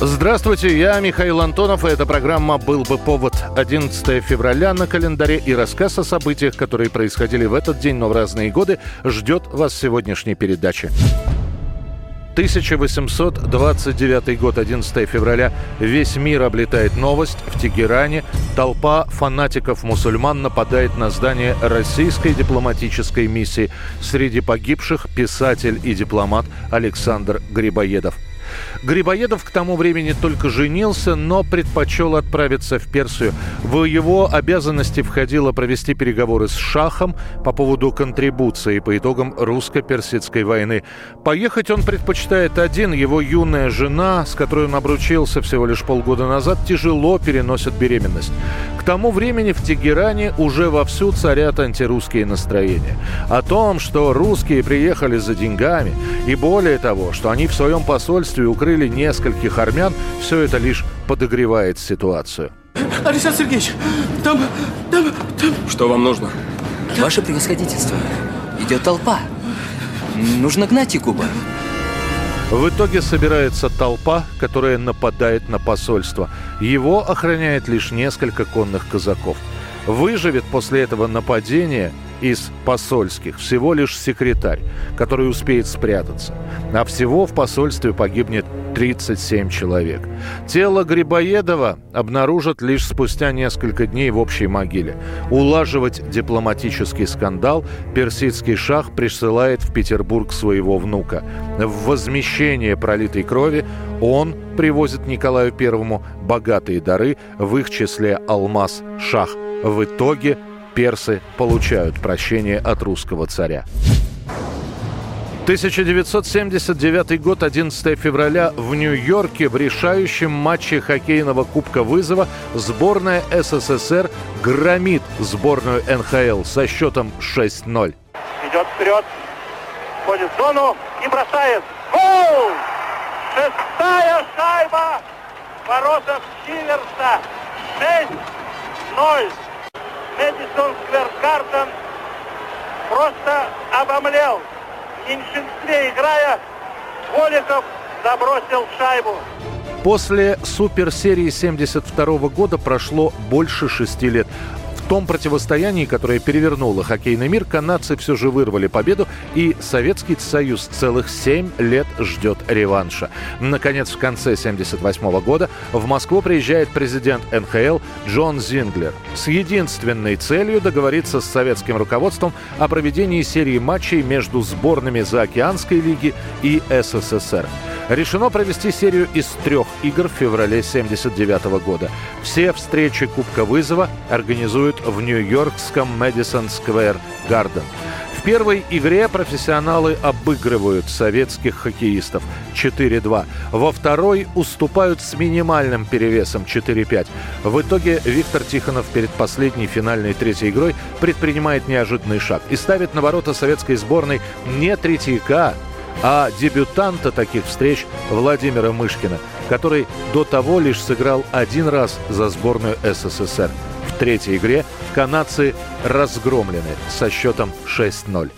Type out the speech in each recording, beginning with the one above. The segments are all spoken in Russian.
Здравствуйте, я Михаил Антонов, и эта программа «Был бы повод» 11 февраля на календаре и рассказ о событиях, которые происходили в этот день, но в разные годы, ждет вас в сегодняшней передаче. 1829 год, 11 февраля. Весь мир облетает новость. В Тегеране толпа фанатиков-мусульман нападает на здание российской дипломатической миссии. Среди погибших писатель и дипломат Александр Грибоедов. Грибоедов к тому времени только женился, но предпочел отправиться в Персию. В его обязанности входило провести переговоры с Шахом по поводу контрибуции по итогам русско-персидской войны. Поехать он предпочитает один. Его юная жена, с которой он обручился всего лишь полгода назад, тяжело переносит беременность. К тому времени в Тегеране уже вовсю царят антирусские настроения. О том, что русские приехали за деньгами, и более того, что они в своем посольстве укрыли нескольких армян, все это лишь подогревает ситуацию. Александр Сергеевич, там, там, там... Что вам нужно? Ваше превосходительство, идет толпа. Нужно гнать Якуба. В итоге собирается толпа, которая нападает на посольство. Его охраняет лишь несколько конных казаков. Выживет после этого нападения из посольских всего лишь секретарь, который успеет спрятаться. А всего в посольстве погибнет 37 человек. Тело Грибоедова обнаружат лишь спустя несколько дней в общей могиле. Улаживать дипломатический скандал персидский шах присылает в Петербург своего внука. В возмещение пролитой крови он привозит Николаю Первому богатые дары, в их числе алмаз шах. В итоге персы получают прощение от русского царя. 1979 год, 11 февраля в Нью-Йорке в решающем матче хоккейного Кубка Вызова сборная СССР громит сборную НХЛ со счетом 6-0. Идет вперед, входит в зону и бросает. Гол! Шестая шайба в воротах Сиверса. 6-0. Мэдисон Сквер Гарден просто обомлел. В меньшинстве играя, Воликов забросил шайбу. После суперсерии 72 года прошло больше шести лет. Том противостоянии, которое перевернуло хоккейный мир, канадцы все же вырвали победу, и Советский Союз целых семь лет ждет реванша. Наконец, в конце 78 года в Москву приезжает президент НХЛ Джон Зинглер с единственной целью договориться с советским руководством о проведении серии матчей между сборными Заокеанской лиги и СССР. Решено провести серию из трех игр в феврале 1979 года. Все встречи Кубка Вызова организуют в нью-йоркском Мэдисон Сквер Гарден. В первой игре профессионалы обыгрывают советских хоккеистов 4-2. Во второй уступают с минимальным перевесом 4-5. В итоге Виктор Тихонов перед последней финальной третьей игрой предпринимает неожиданный шаг и ставит на ворота советской сборной не Третьяка, а дебютанта таких встреч Владимира Мышкина, который до того лишь сыграл один раз за сборную СССР. В третьей игре канадцы разгромлены со счетом 6-0.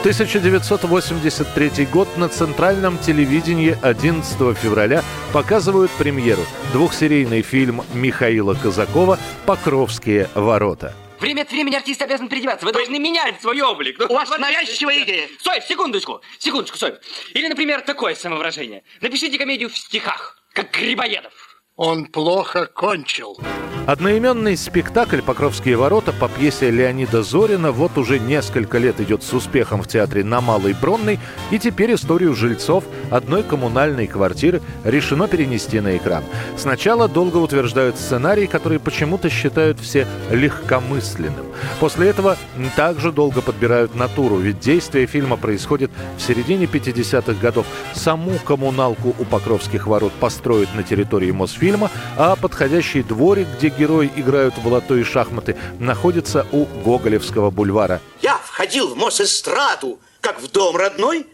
1983 год на центральном телевидении 11 февраля показывают премьеру. Двухсерийный фильм Михаила Казакова «Покровские ворота». Время от времени артист обязан переодеваться. Вы должны менять свой облик. Ну, У вас навязчивая идея. Стой, секундочку, секундочку, стой. Или, например, такое самовыражение. Напишите комедию в стихах, как Грибоедов. Он плохо кончил. Одноименный спектакль «Покровские ворота» по пьесе Леонида Зорина вот уже несколько лет идет с успехом в театре на Малой Бронной, и теперь историю жильцов одной коммунальной квартиры решено перенести на экран. Сначала долго утверждают сценарий, который почему-то считают все легкомысленным. После этого также долго подбирают натуру, ведь действие фильма происходит в середине 50-х годов. Саму коммуналку у Покровских ворот построят на территории Мосфильма, а подходящий дворик, где герои играют в лото и шахматы, находится у Гоголевского бульвара. Я в ходил в Мосэстраду, как в дом родной,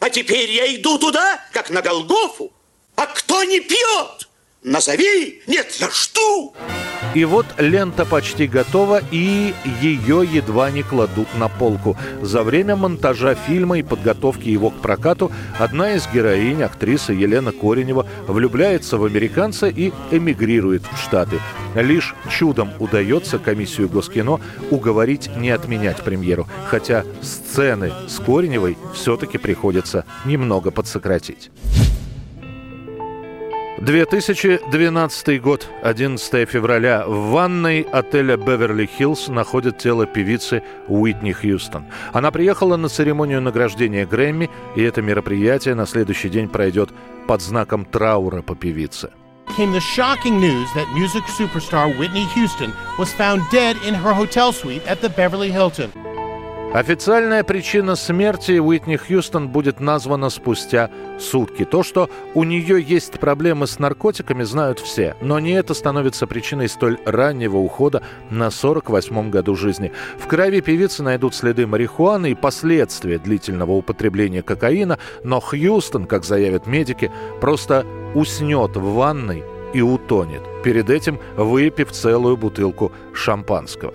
а теперь я иду туда, как на Голгофу. А кто не пьет? Назови! Нет, я жду! И вот лента почти готова, и ее едва не кладут на полку. За время монтажа фильма и подготовки его к прокату одна из героинь, актриса Елена Коренева, влюбляется в американца и эмигрирует в Штаты. Лишь чудом удается комиссию Госкино уговорить не отменять премьеру, хотя сцены с Кореневой все-таки приходится немного подсократить. 2012 год, 11 февраля. В ванной отеля «Беверли-Хиллз» находят тело певицы Уитни Хьюстон. Она приехала на церемонию награждения Грэмми, и это мероприятие на следующий день пройдет под знаком траура по певице. Came the shocking news that music superstar Whitney Houston was found dead in her hotel suite at the Beverly Hilton. Официальная причина смерти Уитни Хьюстон будет названа спустя сутки. То, что у нее есть проблемы с наркотиками, знают все. Но не это становится причиной столь раннего ухода на 48-м году жизни. В крови певицы найдут следы марихуаны и последствия длительного употребления кокаина, но Хьюстон, как заявят медики, просто уснет в ванной и утонет, перед этим выпив целую бутылку шампанского.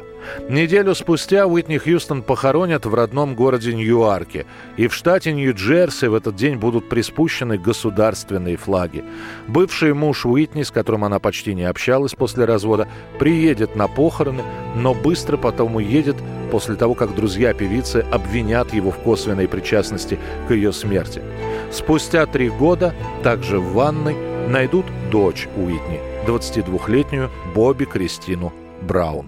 Неделю спустя Уитни Хьюстон похоронят в родном городе Ньюарке. И в штате Нью-Джерси в этот день будут приспущены государственные флаги. Бывший муж Уитни, с которым она почти не общалась после развода, приедет на похороны, но быстро потом уедет после того, как друзья певицы обвинят его в косвенной причастности к ее смерти. Спустя три года, также в ванной, найдут дочь Уитни, 22-летнюю Бобби Кристину Браун.